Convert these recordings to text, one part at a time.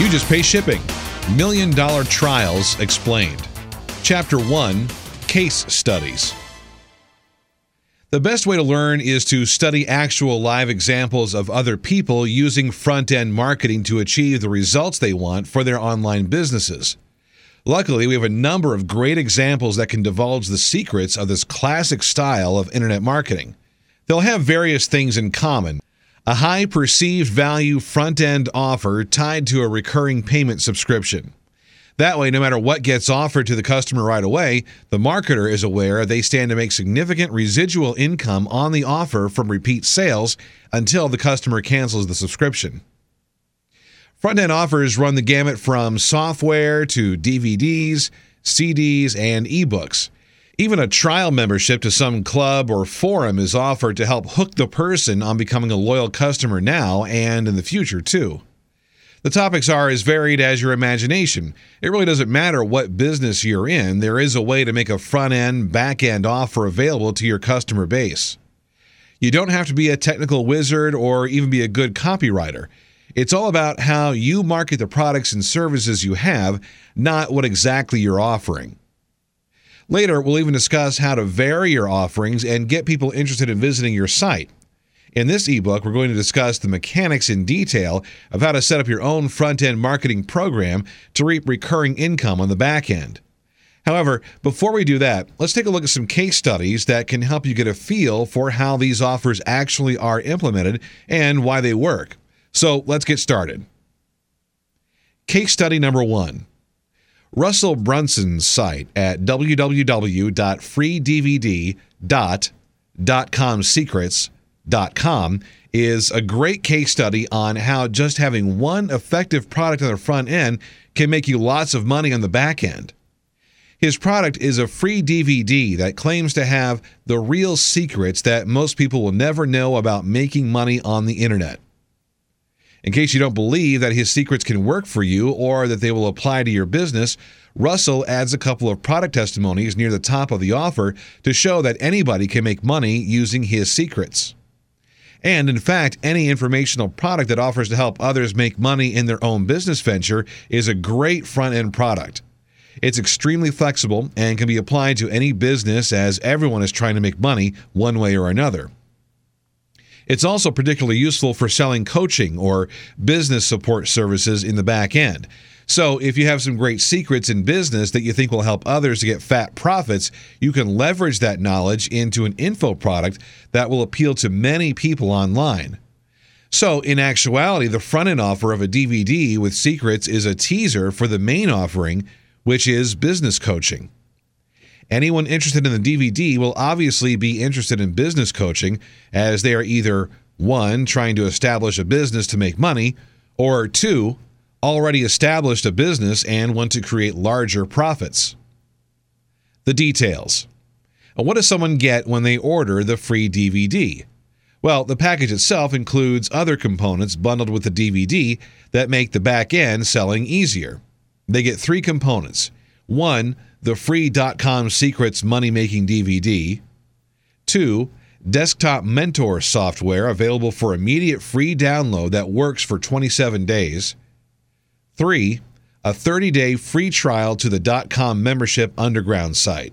You just pay shipping. Million Dollar Trials Explained. Chapter 1 Case Studies. The best way to learn is to study actual live examples of other people using front end marketing to achieve the results they want for their online businesses. Luckily, we have a number of great examples that can divulge the secrets of this classic style of internet marketing. They'll have various things in common a high perceived value front end offer tied to a recurring payment subscription. That way, no matter what gets offered to the customer right away, the marketer is aware they stand to make significant residual income on the offer from repeat sales until the customer cancels the subscription. Front end offers run the gamut from software to DVDs, CDs, and ebooks. Even a trial membership to some club or forum is offered to help hook the person on becoming a loyal customer now and in the future, too. The topics are as varied as your imagination. It really doesn't matter what business you're in, there is a way to make a front end, back end offer available to your customer base. You don't have to be a technical wizard or even be a good copywriter. It's all about how you market the products and services you have, not what exactly you're offering. Later, we'll even discuss how to vary your offerings and get people interested in visiting your site. In this ebook, we're going to discuss the mechanics in detail of how to set up your own front end marketing program to reap recurring income on the back end. However, before we do that, let's take a look at some case studies that can help you get a feel for how these offers actually are implemented and why they work. So let's get started. Case study number one Russell Brunson's site at www.freedvd.comsecrets.com Com is a great case study on how just having one effective product on the front end can make you lots of money on the back end. His product is a free DVD that claims to have the real secrets that most people will never know about making money on the internet. In case you don't believe that his secrets can work for you or that they will apply to your business, Russell adds a couple of product testimonies near the top of the offer to show that anybody can make money using his secrets. And in fact, any informational product that offers to help others make money in their own business venture is a great front end product. It's extremely flexible and can be applied to any business as everyone is trying to make money one way or another. It's also particularly useful for selling coaching or business support services in the back end. So, if you have some great secrets in business that you think will help others to get fat profits, you can leverage that knowledge into an info product that will appeal to many people online. So, in actuality, the front end offer of a DVD with secrets is a teaser for the main offering, which is business coaching. Anyone interested in the DVD will obviously be interested in business coaching, as they are either one, trying to establish a business to make money, or two, already established a business and want to create larger profits. The details. What does someone get when they order the free DVD? Well, the package itself includes other components bundled with the DVD that make the back end selling easier. They get three components one, the free .com Secrets money making DVD, two, desktop mentor software available for immediate free download that works for 27 days, Three, a 30 day free trial to the .com membership underground site.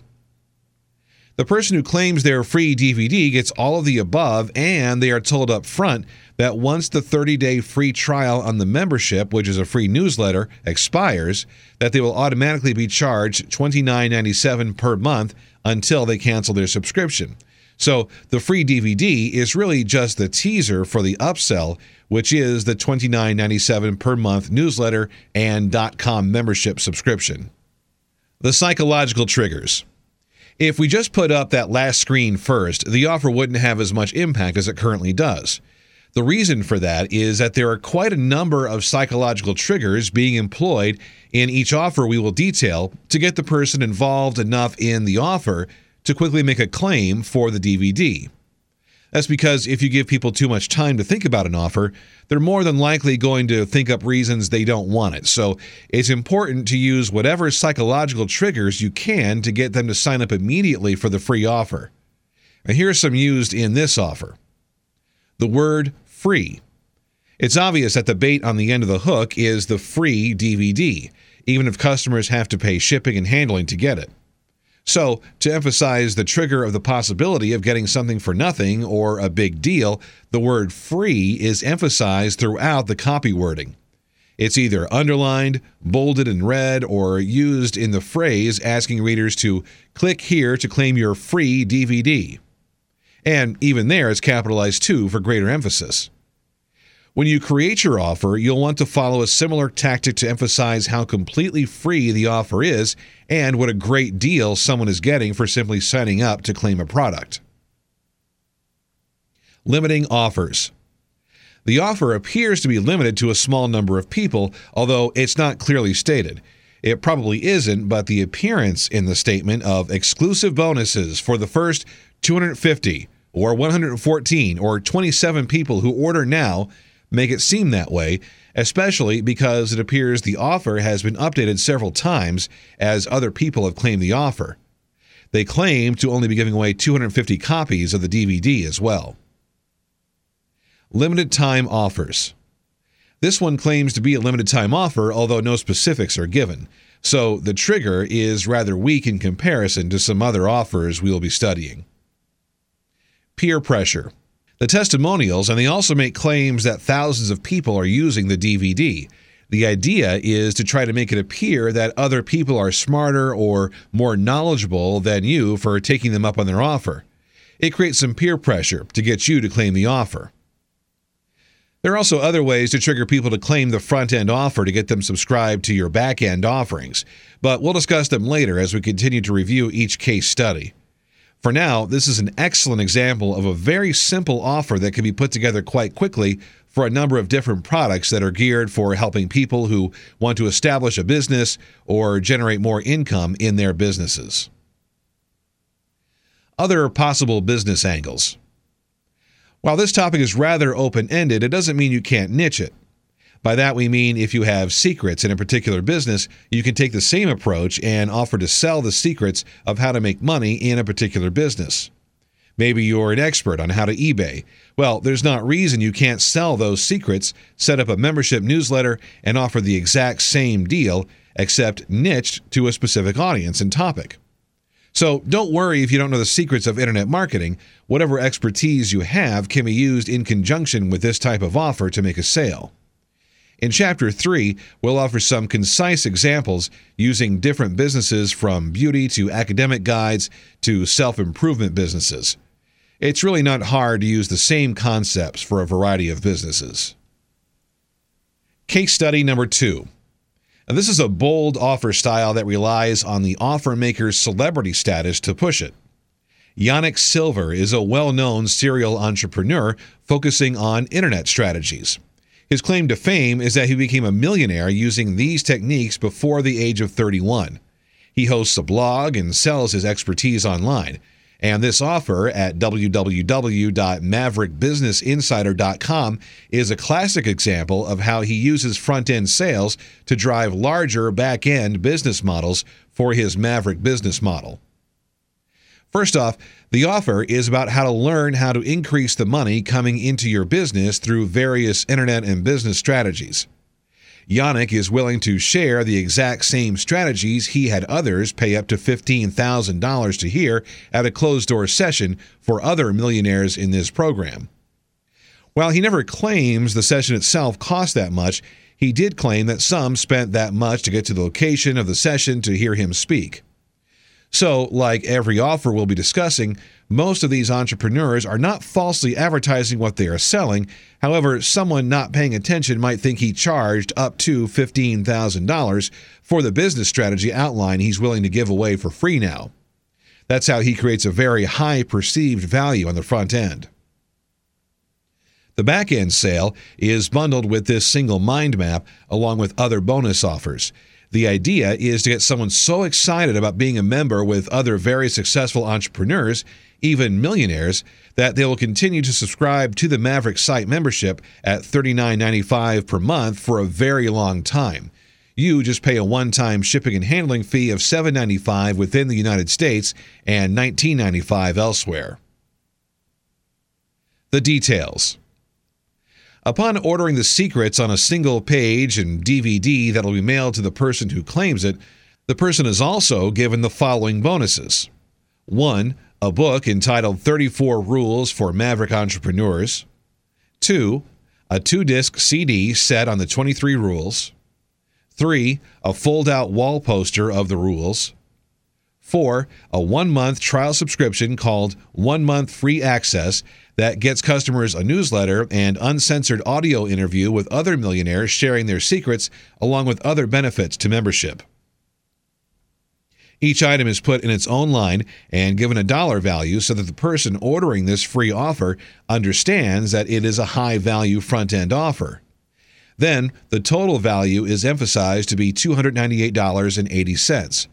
The person who claims their free DVD gets all of the above, and they are told up front that once the 30 day free trial on the membership, which is a free newsletter, expires, that they will automatically be charged $29.97 per month until they cancel their subscription. So the free DVD is really just the teaser for the upsell, which is the $29.97 per month newsletter and .com membership subscription. The psychological triggers. If we just put up that last screen first, the offer wouldn't have as much impact as it currently does. The reason for that is that there are quite a number of psychological triggers being employed in each offer we will detail to get the person involved enough in the offer to quickly make a claim for the DVD. That's because if you give people too much time to think about an offer, they're more than likely going to think up reasons they don't want it. So it's important to use whatever psychological triggers you can to get them to sign up immediately for the free offer. And here are some used in this offer the word free. It's obvious that the bait on the end of the hook is the free DVD, even if customers have to pay shipping and handling to get it. So, to emphasize the trigger of the possibility of getting something for nothing or a big deal, the word free is emphasized throughout the copy wording. It's either underlined, bolded in red, or used in the phrase asking readers to click here to claim your free DVD. And even there, it's capitalized too for greater emphasis. When you create your offer, you'll want to follow a similar tactic to emphasize how completely free the offer is and what a great deal someone is getting for simply signing up to claim a product. Limiting offers. The offer appears to be limited to a small number of people, although it's not clearly stated. It probably isn't, but the appearance in the statement of exclusive bonuses for the first 250 or 114 or 27 people who order now make it seem that way, especially because it appears the offer has been updated several times as other people have claimed the offer. They claim to only be giving away 250 copies of the DVD as well limited time offers. This one claims to be a limited time offer, although no specifics are given. So the trigger is rather weak in comparison to some other offers we will be studying. Peer pressure. The testimonials, and they also make claims that thousands of people are using the DVD. The idea is to try to make it appear that other people are smarter or more knowledgeable than you for taking them up on their offer. It creates some peer pressure to get you to claim the offer. There are also other ways to trigger people to claim the front end offer to get them subscribed to your back end offerings, but we'll discuss them later as we continue to review each case study. For now, this is an excellent example of a very simple offer that can be put together quite quickly for a number of different products that are geared for helping people who want to establish a business or generate more income in their businesses. Other possible business angles. While this topic is rather open ended, it doesn't mean you can't niche it. By that we mean if you have secrets in a particular business, you can take the same approach and offer to sell the secrets of how to make money in a particular business. Maybe you're an expert on how to eBay. Well, there's not reason you can't sell those secrets, set up a membership newsletter, and offer the exact same deal, except niched to a specific audience and topic. So don't worry if you don't know the secrets of internet marketing. Whatever expertise you have can be used in conjunction with this type of offer to make a sale. In Chapter 3, we'll offer some concise examples using different businesses from beauty to academic guides to self improvement businesses. It's really not hard to use the same concepts for a variety of businesses. Case study number two now, this is a bold offer style that relies on the offer maker's celebrity status to push it. Yanik Silver is a well known serial entrepreneur focusing on internet strategies. His claim to fame is that he became a millionaire using these techniques before the age of 31. He hosts a blog and sells his expertise online. And this offer at www.maverickbusinessinsider.com is a classic example of how he uses front end sales to drive larger back end business models for his Maverick business model. First off, the offer is about how to learn how to increase the money coming into your business through various internet and business strategies. Yanik is willing to share the exact same strategies he had others pay up to $15,000 to hear at a closed door session for other millionaires in this program. While he never claims the session itself cost that much, he did claim that some spent that much to get to the location of the session to hear him speak. So, like every offer we'll be discussing, most of these entrepreneurs are not falsely advertising what they are selling. However, someone not paying attention might think he charged up to $15,000 for the business strategy outline he's willing to give away for free now. That's how he creates a very high perceived value on the front end. The back end sale is bundled with this single mind map along with other bonus offers. The idea is to get someone so excited about being a member with other very successful entrepreneurs, even millionaires, that they will continue to subscribe to the Maverick site membership at $39.95 per month for a very long time. You just pay a one time shipping and handling fee of $7.95 within the United States and $19.95 elsewhere. The details. Upon ordering the secrets on a single page and DVD that'll be mailed to the person who claims it, the person is also given the following bonuses 1. A book entitled 34 Rules for Maverick Entrepreneurs. 2. A two disc CD set on the 23 rules. 3. A fold out wall poster of the rules. 4. A one month trial subscription called One Month Free Access that gets customers a newsletter and uncensored audio interview with other millionaires sharing their secrets, along with other benefits to membership. Each item is put in its own line and given a dollar value so that the person ordering this free offer understands that it is a high value front end offer. Then, the total value is emphasized to be $298.80.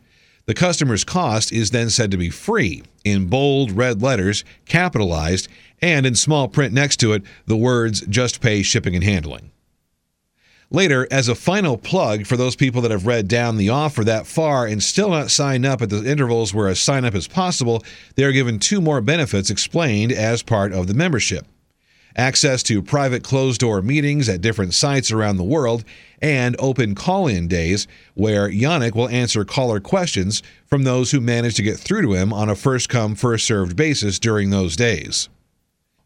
The customer's cost is then said to be free in bold red letters, capitalized, and in small print next to it, the words just pay shipping and handling. Later, as a final plug for those people that have read down the offer that far and still not signed up at the intervals where a sign up is possible, they are given two more benefits explained as part of the membership access to private closed door meetings at different sites around the world, and open call in days where Yanik will answer caller questions from those who manage to get through to him on a first come, first served basis during those days.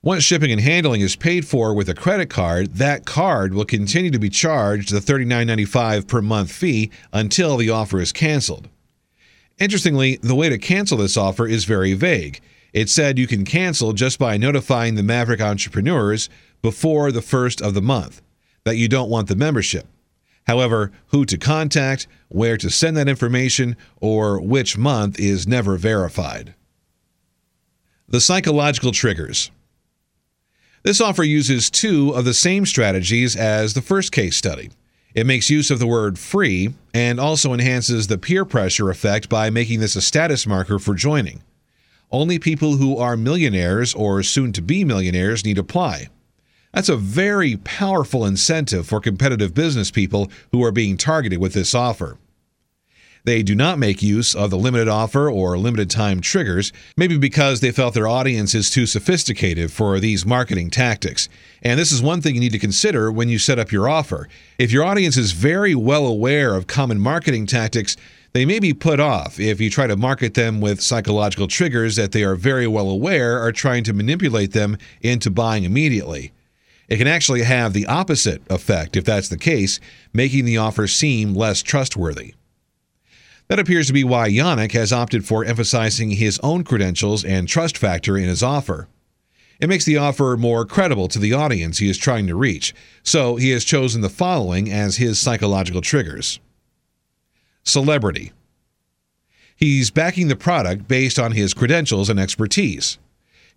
Once shipping and handling is paid for with a credit card, that card will continue to be charged the $39.95 per month fee until the offer is canceled. Interestingly, the way to cancel this offer is very vague. It said you can cancel just by notifying the Maverick entrepreneurs before the first of the month that you don't want the membership. However, who to contact, where to send that information, or which month is never verified. The psychological triggers. This offer uses two of the same strategies as the first case study. It makes use of the word free and also enhances the peer pressure effect by making this a status marker for joining. Only people who are millionaires or soon to be millionaires need apply. That's a very powerful incentive for competitive business people who are being targeted with this offer. They do not make use of the limited offer or limited time triggers, maybe because they felt their audience is too sophisticated for these marketing tactics. And this is one thing you need to consider when you set up your offer. If your audience is very well aware of common marketing tactics, they may be put off if you try to market them with psychological triggers that they are very well aware are trying to manipulate them into buying immediately. It can actually have the opposite effect if that's the case, making the offer seem less trustworthy. That appears to be why Yanik has opted for emphasizing his own credentials and trust factor in his offer. It makes the offer more credible to the audience he is trying to reach, so he has chosen the following as his psychological triggers Celebrity. He's backing the product based on his credentials and expertise.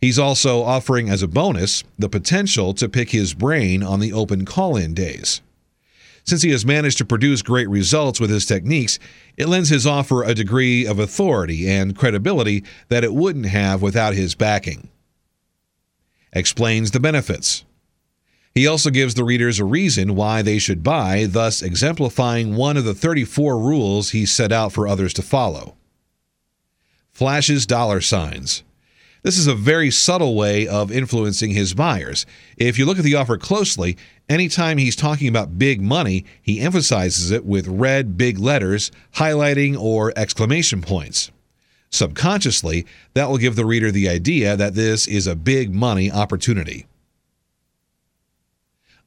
He's also offering as a bonus the potential to pick his brain on the open call in days. Since he has managed to produce great results with his techniques, it lends his offer a degree of authority and credibility that it wouldn't have without his backing. Explains the benefits. He also gives the readers a reason why they should buy, thus exemplifying one of the 34 rules he set out for others to follow. Flashes dollar signs. This is a very subtle way of influencing his buyers. If you look at the offer closely, anytime he's talking about big money, he emphasizes it with red big letters, highlighting, or exclamation points. Subconsciously, that will give the reader the idea that this is a big money opportunity.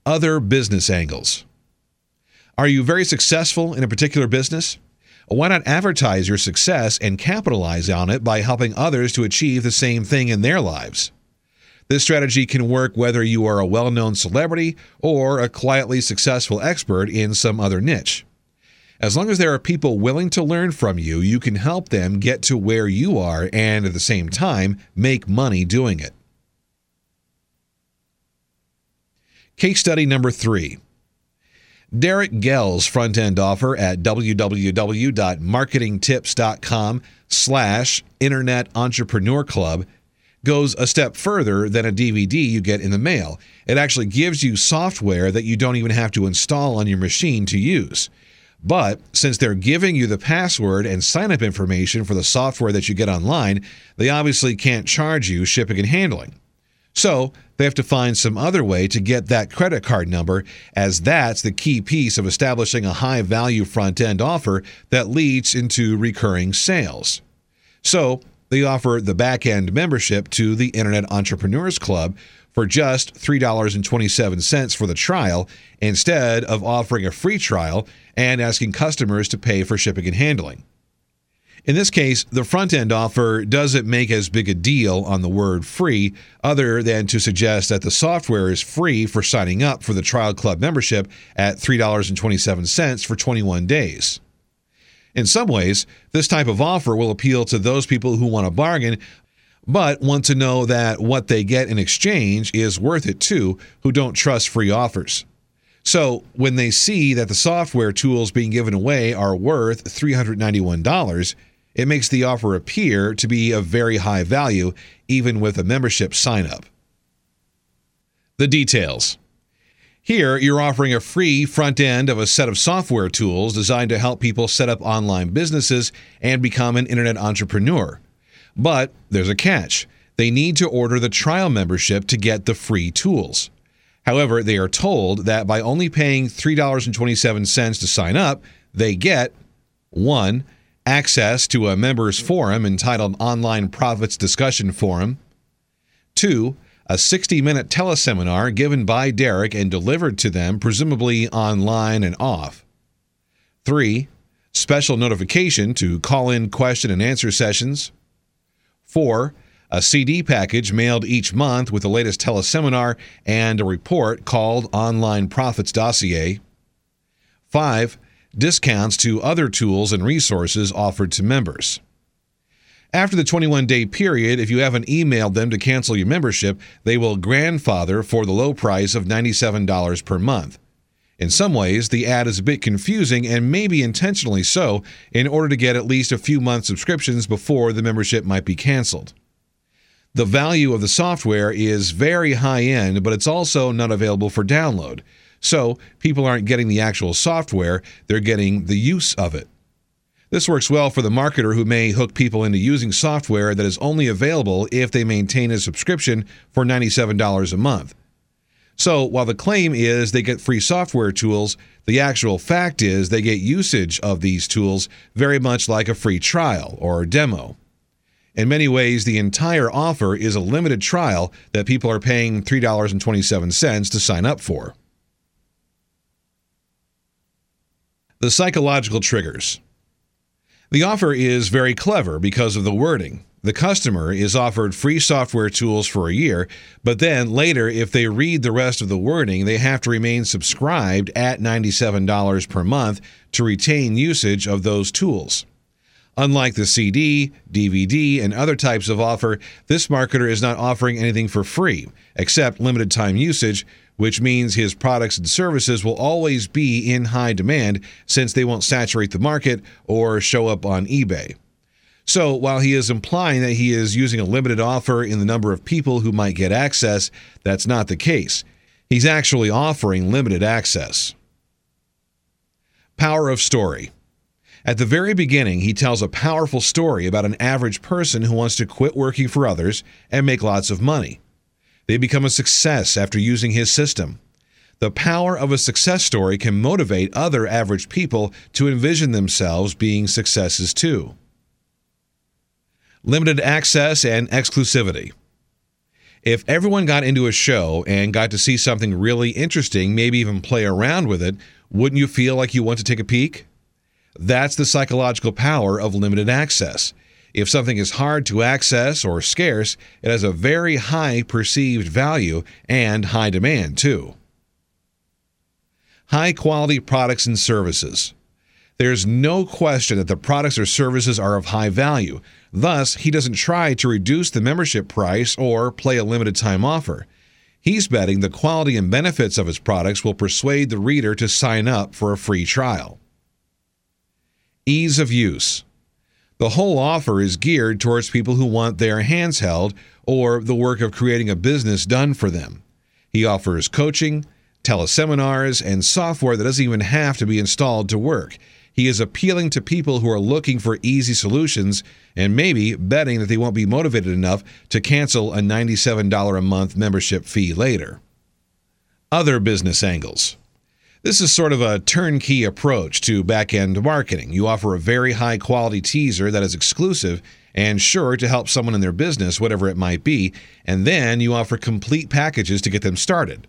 Other business angles. Are you very successful in a particular business? Why not advertise your success and capitalize on it by helping others to achieve the same thing in their lives? This strategy can work whether you are a well known celebrity or a quietly successful expert in some other niche. As long as there are people willing to learn from you, you can help them get to where you are and at the same time make money doing it. Case study number three Derek Gehl's front-end offer at www.marketingtips.com slash Internet Entrepreneur Club goes a step further than a DVD you get in the mail. It actually gives you software that you don't even have to install on your machine to use. But since they're giving you the password and sign up information for the software that you get online, they obviously can't charge you shipping and handling. So they have to find some other way to get that credit card number, as that's the key piece of establishing a high value front end offer that leads into recurring sales. So they offer the back end membership to the Internet Entrepreneurs Club for just $3.27 for the trial instead of offering a free trial and asking customers to pay for shipping and handling. In this case, the front end offer doesn't make as big a deal on the word free, other than to suggest that the software is free for signing up for the trial club membership at $3.27 for 21 days. In some ways, this type of offer will appeal to those people who want a bargain, but want to know that what they get in exchange is worth it too, who don't trust free offers. So when they see that the software tools being given away are worth $391, it makes the offer appear to be of very high value, even with a membership sign up. The details. Here, you're offering a free front end of a set of software tools designed to help people set up online businesses and become an internet entrepreneur. But there's a catch they need to order the trial membership to get the free tools. However, they are told that by only paying $3.27 to sign up, they get 1 access to a members forum entitled Online Profits Discussion Forum. Two, a 60 minute teleseminar given by Derek and delivered to them, presumably online and off. Three, special notification to call in question and answer sessions. Four, a CD package mailed each month with the latest teleseminar and a report called Online Profits Dossier. Five, discounts to other tools and resources offered to members. After the 21 day period, if you haven't emailed them to cancel your membership, they will grandfather for the low price of $97 per month. In some ways, the ad is a bit confusing and maybe intentionally so in order to get at least a few months subscriptions before the membership might be canceled. The value of the software is very high end, but it's also not available for download. So people aren't getting the actual software, they're getting the use of it. This works well for the marketer who may hook people into using software that is only available if they maintain a subscription for $97 a month. So, while the claim is they get free software tools, the actual fact is they get usage of these tools very much like a free trial or demo. In many ways, the entire offer is a limited trial that people are paying $3.27 to sign up for. The psychological triggers. The offer is very clever because of the wording. The customer is offered free software tools for a year, but then later, if they read the rest of the wording, they have to remain subscribed at $97 per month to retain usage of those tools. Unlike the CD, DVD, and other types of offer, this marketer is not offering anything for free, except limited time usage, which means his products and services will always be in high demand since they won't saturate the market or show up on eBay. So, while he is implying that he is using a limited offer in the number of people who might get access, that's not the case. He's actually offering limited access. Power of story. At the very beginning, he tells a powerful story about an average person who wants to quit working for others and make lots of money. They become a success after using his system. The power of a success story can motivate other average people to envision themselves being successes too. Limited access and exclusivity. If everyone got into a show and got to see something really interesting, maybe even play around with it, wouldn't you feel like you want to take a peek? That's the psychological power of limited access. If something is hard to access or scarce, it has a very high perceived value and high demand, too. High quality products and services. There's no question that the products or services are of high value. Thus, he doesn't try to reduce the membership price or play a limited time offer. He's betting the quality and benefits of his products will persuade the reader to sign up for a free trial. Ease of use. The whole offer is geared towards people who want their hands held or the work of creating a business done for them. He offers coaching, teleseminars, and software that doesn't even have to be installed to work. He is appealing to people who are looking for easy solutions and maybe betting that they won't be motivated enough to cancel a $97 a month membership fee later. Other business angles. This is sort of a turnkey approach to back end marketing. You offer a very high quality teaser that is exclusive and sure to help someone in their business, whatever it might be, and then you offer complete packages to get them started.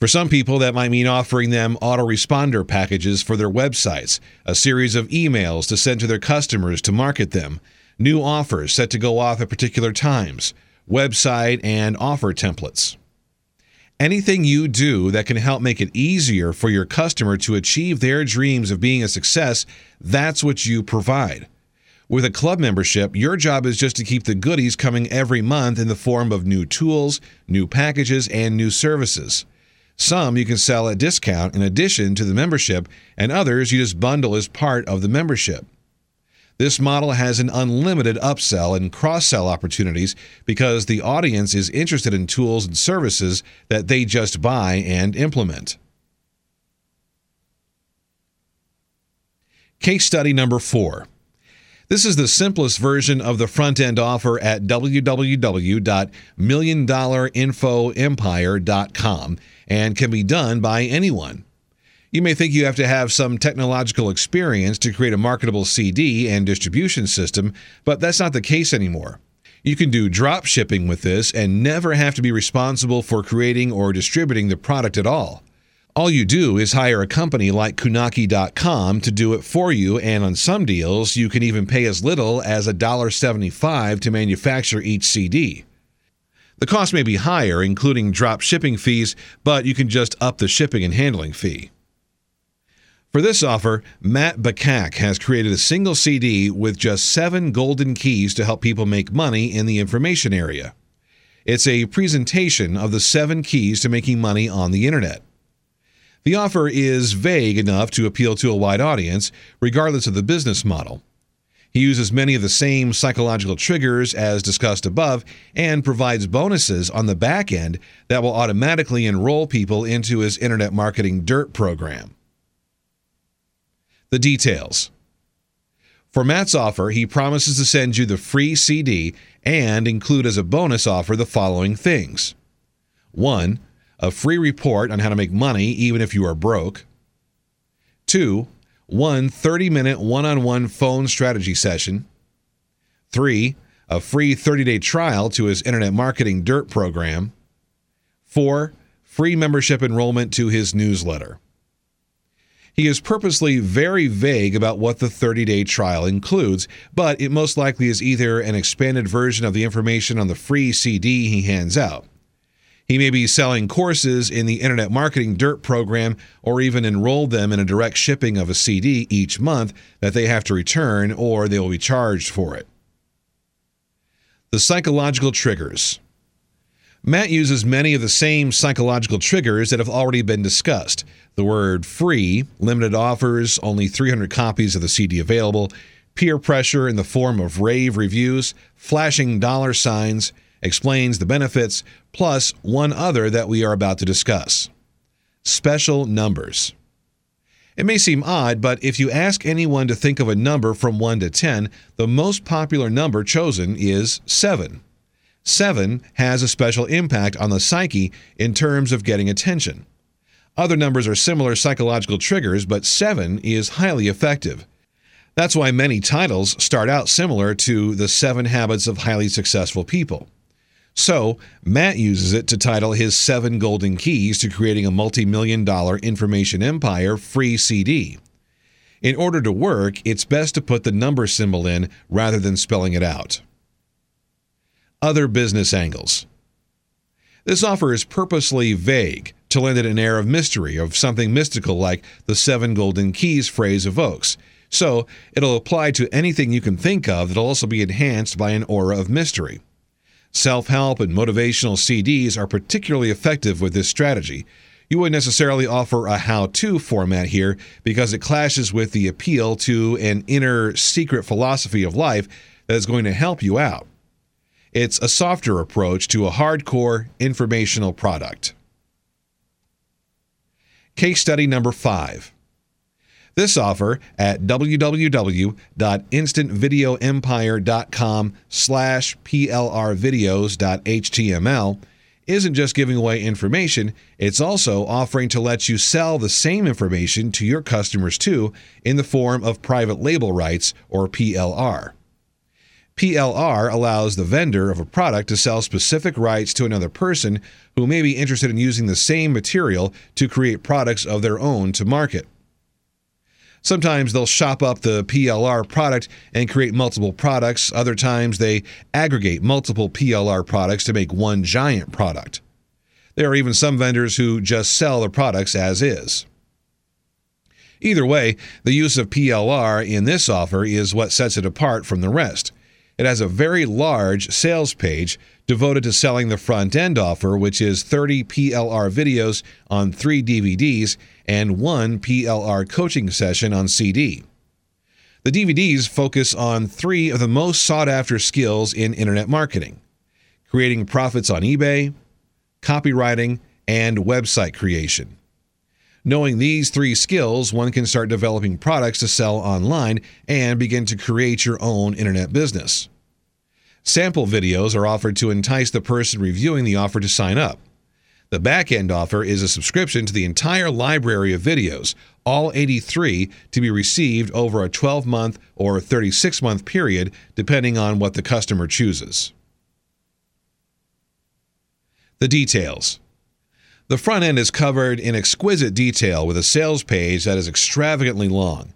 For some people, that might mean offering them autoresponder packages for their websites, a series of emails to send to their customers to market them, new offers set to go off at particular times, website and offer templates. Anything you do that can help make it easier for your customer to achieve their dreams of being a success, that's what you provide. With a club membership, your job is just to keep the goodies coming every month in the form of new tools, new packages, and new services. Some you can sell at discount in addition to the membership, and others you just bundle as part of the membership. This model has an unlimited upsell and cross sell opportunities because the audience is interested in tools and services that they just buy and implement. Case study number four. This is the simplest version of the front end offer at www.milliondollarinfoempire.com and can be done by anyone. You may think you have to have some technological experience to create a marketable CD and distribution system, but that's not the case anymore. You can do drop shipping with this and never have to be responsible for creating or distributing the product at all. All you do is hire a company like Kunaki.com to do it for you, and on some deals, you can even pay as little as $1.75 to manufacture each CD. The cost may be higher, including drop shipping fees, but you can just up the shipping and handling fee. For this offer, Matt Bacak has created a single CD with just seven golden keys to help people make money in the information area. It's a presentation of the seven keys to making money on the internet. The offer is vague enough to appeal to a wide audience, regardless of the business model. He uses many of the same psychological triggers as discussed above and provides bonuses on the back end that will automatically enroll people into his Internet Marketing DIRT program. The details. For Matt's offer, he promises to send you the free CD and include as a bonus offer the following things 1. A free report on how to make money even if you are broke. 2 one 30 minute one on one phone strategy session. Three, a free 30 day trial to his Internet Marketing DIRT program. Four, free membership enrollment to his newsletter. He is purposely very vague about what the 30 day trial includes, but it most likely is either an expanded version of the information on the free CD he hands out. He may be selling courses in the Internet Marketing DIRT program or even enroll them in a direct shipping of a CD each month that they have to return or they will be charged for it. The psychological triggers. Matt uses many of the same psychological triggers that have already been discussed. The word free, limited offers, only 300 copies of the CD available, peer pressure in the form of rave reviews, flashing dollar signs, explains the benefits, plus one other that we are about to discuss special numbers. It may seem odd, but if you ask anyone to think of a number from 1 to 10, the most popular number chosen is 7. 7 has a special impact on the psyche in terms of getting attention. Other numbers are similar psychological triggers, but 7 is highly effective. That's why many titles start out similar to The Seven Habits of Highly Successful People. So, Matt uses it to title his Seven Golden Keys to Creating a Multi Million Dollar Information Empire free CD. In order to work, it's best to put the number symbol in rather than spelling it out. Other business angles. This offer is purposely vague to lend it an air of mystery, of something mystical like the seven golden keys phrase evokes. So it'll apply to anything you can think of that'll also be enhanced by an aura of mystery. Self help and motivational CDs are particularly effective with this strategy. You wouldn't necessarily offer a how to format here because it clashes with the appeal to an inner secret philosophy of life that is going to help you out. It's a softer approach to a hardcore informational product. Case study number five. This offer at www.instantvideoempire.com slash plrvideos.html isn't just giving away information, it's also offering to let you sell the same information to your customers too in the form of private label rights or PLR. PLR allows the vendor of a product to sell specific rights to another person who may be interested in using the same material to create products of their own to market. Sometimes they'll shop up the PLR product and create multiple products. Other times they aggregate multiple PLR products to make one giant product. There are even some vendors who just sell the products as is. Either way, the use of PLR in this offer is what sets it apart from the rest. It has a very large sales page devoted to selling the front end offer, which is 30 PLR videos on three DVDs and one PLR coaching session on CD. The DVDs focus on three of the most sought after skills in internet marketing creating profits on eBay, copywriting, and website creation. Knowing these three skills, one can start developing products to sell online and begin to create your own internet business. Sample videos are offered to entice the person reviewing the offer to sign up. The back end offer is a subscription to the entire library of videos, all 83, to be received over a 12 month or 36 month period, depending on what the customer chooses. The details. The front end is covered in exquisite detail with a sales page that is extravagantly long.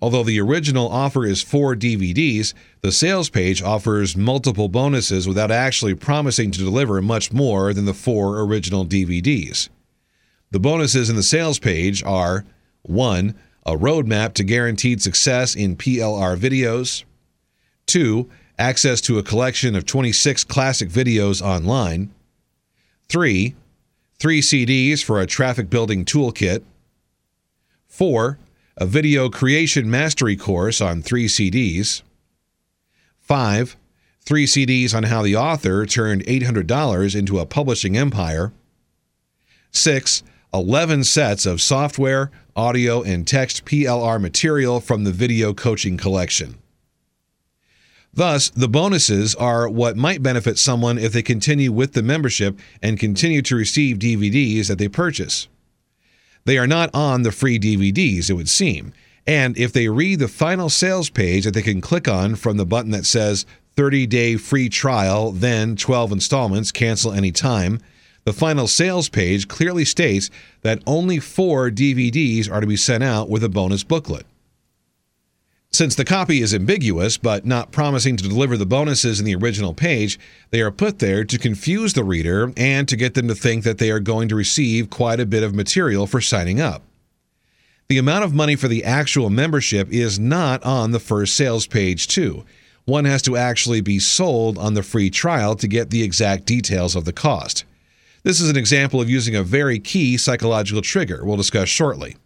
Although the original offer is four DVDs, the sales page offers multiple bonuses without actually promising to deliver much more than the four original DVDs. The bonuses in the sales page are 1. A roadmap to guaranteed success in PLR videos, 2. Access to a collection of 26 classic videos online, 3. Three CDs for a traffic building toolkit, 4 a video creation mastery course on three CDs. Five, three CDs on how the author turned $800 into a publishing empire. Six, 11 sets of software, audio, and text PLR material from the video coaching collection. Thus, the bonuses are what might benefit someone if they continue with the membership and continue to receive DVDs that they purchase. They are not on the free DVDs, it would seem. And if they read the final sales page that they can click on from the button that says 30 day free trial, then 12 installments, cancel anytime, the final sales page clearly states that only four DVDs are to be sent out with a bonus booklet. Since the copy is ambiguous but not promising to deliver the bonuses in the original page, they are put there to confuse the reader and to get them to think that they are going to receive quite a bit of material for signing up. The amount of money for the actual membership is not on the first sales page, too. One has to actually be sold on the free trial to get the exact details of the cost. This is an example of using a very key psychological trigger we'll discuss shortly.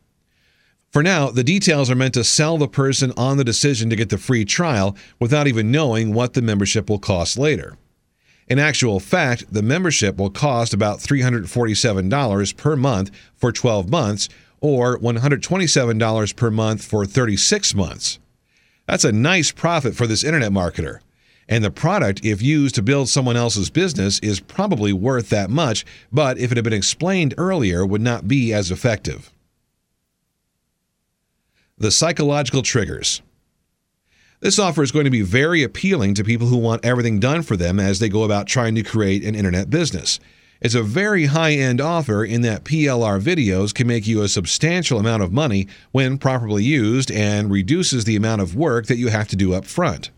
For now, the details are meant to sell the person on the decision to get the free trial without even knowing what the membership will cost later. In actual fact, the membership will cost about $347 per month for 12 months or $127 per month for 36 months. That's a nice profit for this internet marketer. And the product, if used to build someone else's business, is probably worth that much, but if it had been explained earlier, would not be as effective. The psychological triggers. This offer is going to be very appealing to people who want everything done for them as they go about trying to create an internet business. It's a very high end offer in that PLR videos can make you a substantial amount of money when properly used and reduces the amount of work that you have to do up front.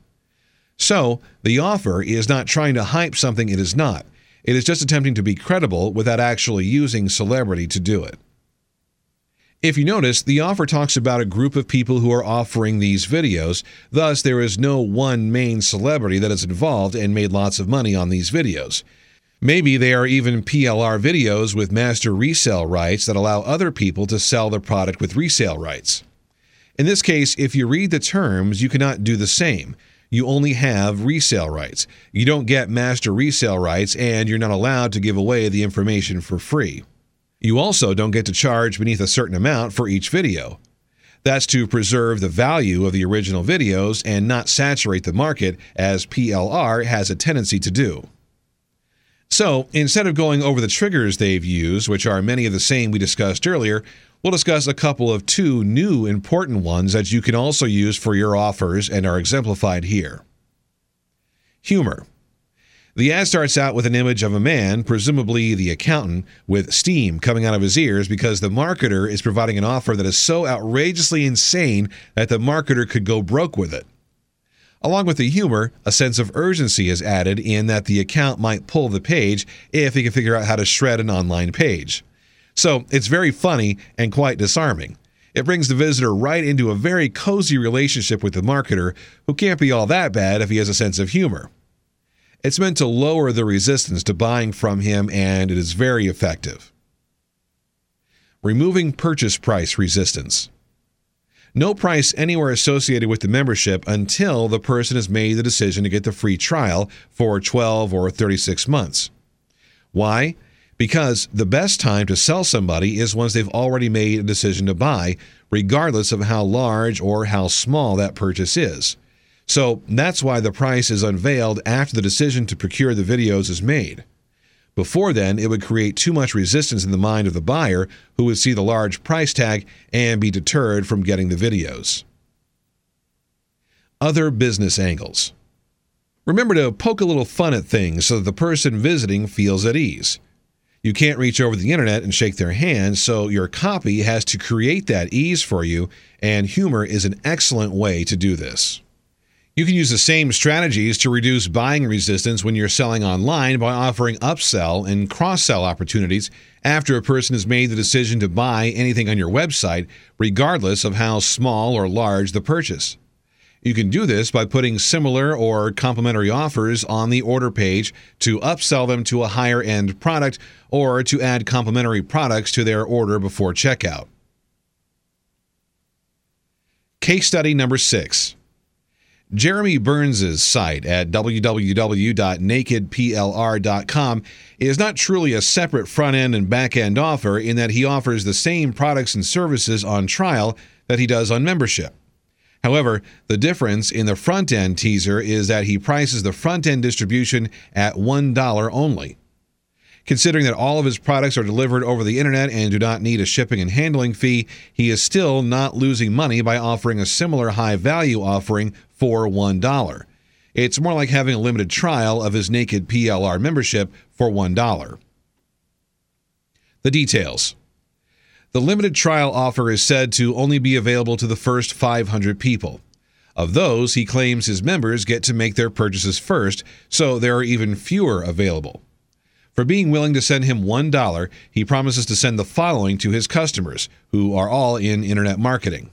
So, the offer is not trying to hype something it is not. It is just attempting to be credible without actually using celebrity to do it. If you notice, the offer talks about a group of people who are offering these videos. Thus, there is no one main celebrity that is involved and made lots of money on these videos. Maybe they are even PLR videos with master resale rights that allow other people to sell the product with resale rights. In this case, if you read the terms, you cannot do the same. You only have resale rights. You don't get master resale rights, and you're not allowed to give away the information for free. You also don't get to charge beneath a certain amount for each video. That's to preserve the value of the original videos and not saturate the market, as PLR has a tendency to do. So, instead of going over the triggers they've used, which are many of the same we discussed earlier, we'll discuss a couple of two new important ones that you can also use for your offers and are exemplified here. Humor. The ad starts out with an image of a man, presumably the accountant, with steam coming out of his ears because the marketer is providing an offer that is so outrageously insane that the marketer could go broke with it. Along with the humor, a sense of urgency is added in that the account might pull the page if he can figure out how to shred an online page. So it's very funny and quite disarming. It brings the visitor right into a very cozy relationship with the marketer, who can't be all that bad if he has a sense of humor. It's meant to lower the resistance to buying from him, and it is very effective. Removing purchase price resistance no price anywhere associated with the membership until the person has made the decision to get the free trial for 12 or 36 months. Why? Because the best time to sell somebody is once they've already made a decision to buy, regardless of how large or how small that purchase is. So that's why the price is unveiled after the decision to procure the videos is made. Before then, it would create too much resistance in the mind of the buyer who would see the large price tag and be deterred from getting the videos. Other business angles. Remember to poke a little fun at things so that the person visiting feels at ease. You can't reach over the internet and shake their hand, so your copy has to create that ease for you, and humor is an excellent way to do this. You can use the same strategies to reduce buying resistance when you're selling online by offering upsell and cross sell opportunities after a person has made the decision to buy anything on your website, regardless of how small or large the purchase. You can do this by putting similar or complementary offers on the order page to upsell them to a higher end product or to add complementary products to their order before checkout. Case study number six. Jeremy Burns' site at www.nakedplr.com is not truly a separate front end and back end offer in that he offers the same products and services on trial that he does on membership. However, the difference in the front end teaser is that he prices the front end distribution at $1 only. Considering that all of his products are delivered over the internet and do not need a shipping and handling fee, he is still not losing money by offering a similar high value offering for $1. It's more like having a limited trial of his Naked PLR membership for $1. The details. The limited trial offer is said to only be available to the first 500 people. Of those, he claims his members get to make their purchases first, so there are even fewer available. For being willing to send him $1, he promises to send the following to his customers, who are all in internet marketing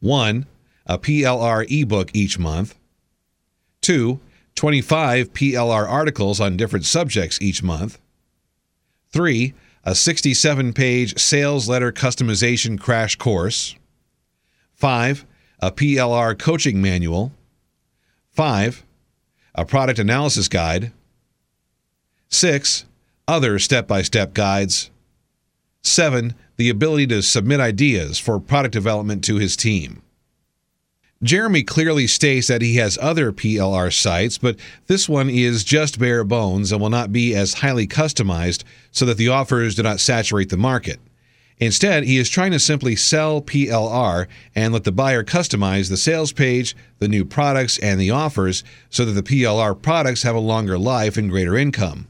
1. A PLR ebook each month. 2. 25 PLR articles on different subjects each month. 3. A 67 page sales letter customization crash course. 5. A PLR coaching manual. 5. A product analysis guide. Six, other step by step guides. Seven, the ability to submit ideas for product development to his team. Jeremy clearly states that he has other PLR sites, but this one is just bare bones and will not be as highly customized so that the offers do not saturate the market. Instead, he is trying to simply sell PLR and let the buyer customize the sales page, the new products, and the offers so that the PLR products have a longer life and greater income.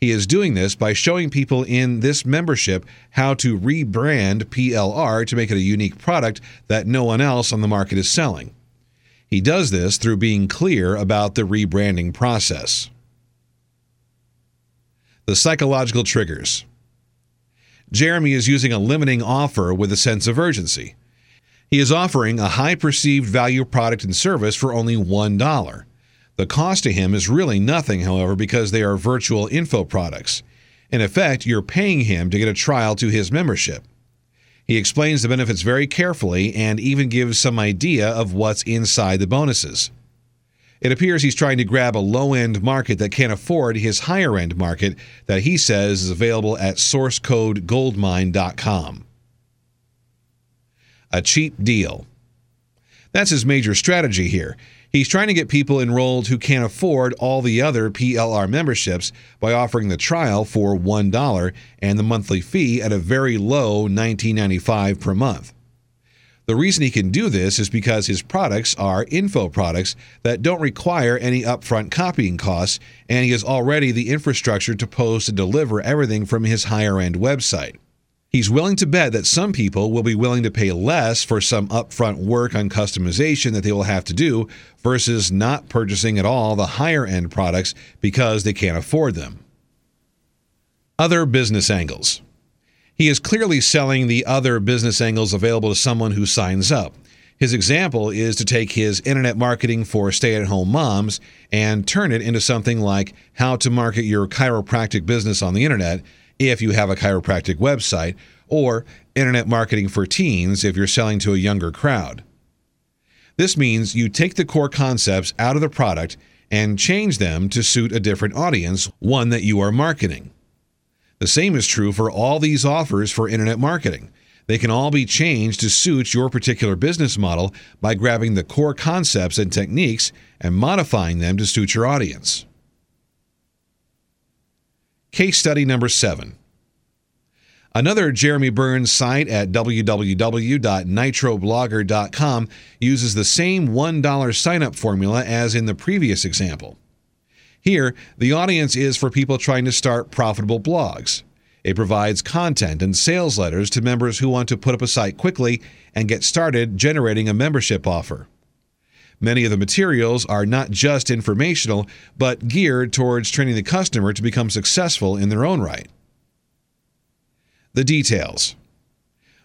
He is doing this by showing people in this membership how to rebrand PLR to make it a unique product that no one else on the market is selling. He does this through being clear about the rebranding process. The psychological triggers. Jeremy is using a limiting offer with a sense of urgency. He is offering a high perceived value product and service for only $1. The cost to him is really nothing, however, because they are virtual info products. In effect, you're paying him to get a trial to his membership. He explains the benefits very carefully and even gives some idea of what's inside the bonuses. It appears he's trying to grab a low end market that can't afford his higher end market that he says is available at sourcecodegoldmine.com. a cheap deal. That's his major strategy here. He's trying to get people enrolled who can't afford all the other PLR memberships by offering the trial for $1 and the monthly fee at a very low $19.95 per month. The reason he can do this is because his products are info products that don't require any upfront copying costs, and he has already the infrastructure to post and deliver everything from his higher end website. He's willing to bet that some people will be willing to pay less for some upfront work on customization that they will have to do versus not purchasing at all the higher end products because they can't afford them. Other business angles. He is clearly selling the other business angles available to someone who signs up. His example is to take his internet marketing for stay at home moms and turn it into something like how to market your chiropractic business on the internet if you have a chiropractic website, or internet marketing for teens if you're selling to a younger crowd. This means you take the core concepts out of the product and change them to suit a different audience, one that you are marketing. The same is true for all these offers for internet marketing. They can all be changed to suit your particular business model by grabbing the core concepts and techniques and modifying them to suit your audience. Case study number seven. Another Jeremy Burns site at www.nitroblogger.com uses the same $1 sign up formula as in the previous example. Here, the audience is for people trying to start profitable blogs. It provides content and sales letters to members who want to put up a site quickly and get started generating a membership offer. Many of the materials are not just informational, but geared towards training the customer to become successful in their own right. The details.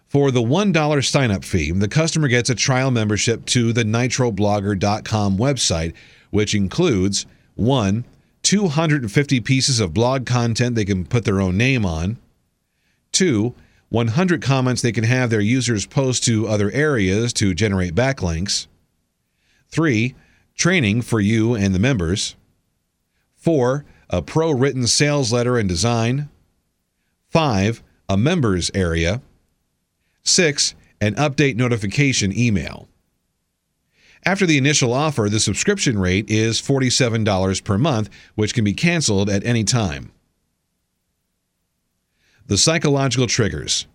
For the $1 sign up fee, the customer gets a trial membership to the nitroblogger.com website, which includes 1. 250 pieces of blog content they can put their own name on. Two, 100 comments they can have their users post to other areas to generate backlinks. Three, training for you and the members. Four, a pro written sales letter and design. Five, a members area. Six, an update notification email. After the initial offer, the subscription rate is $47 per month, which can be canceled at any time. The psychological triggers.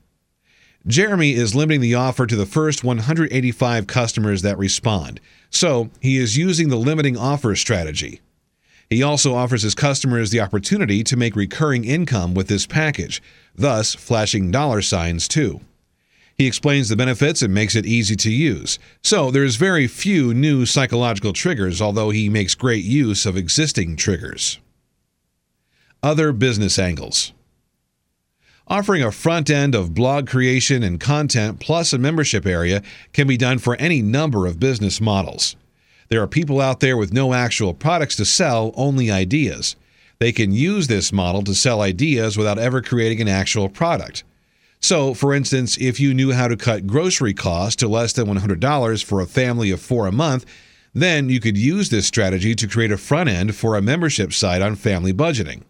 Jeremy is limiting the offer to the first 185 customers that respond, so he is using the limiting offer strategy. He also offers his customers the opportunity to make recurring income with this package, thus flashing dollar signs too. He explains the benefits and makes it easy to use. So there's very few new psychological triggers, although he makes great use of existing triggers. Other business angles. Offering a front end of blog creation and content plus a membership area can be done for any number of business models. There are people out there with no actual products to sell, only ideas. They can use this model to sell ideas without ever creating an actual product. So, for instance, if you knew how to cut grocery costs to less than $100 for a family of four a month, then you could use this strategy to create a front end for a membership site on family budgeting.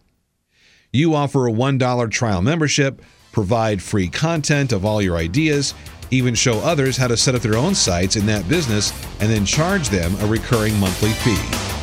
You offer a $1 trial membership, provide free content of all your ideas, even show others how to set up their own sites in that business, and then charge them a recurring monthly fee.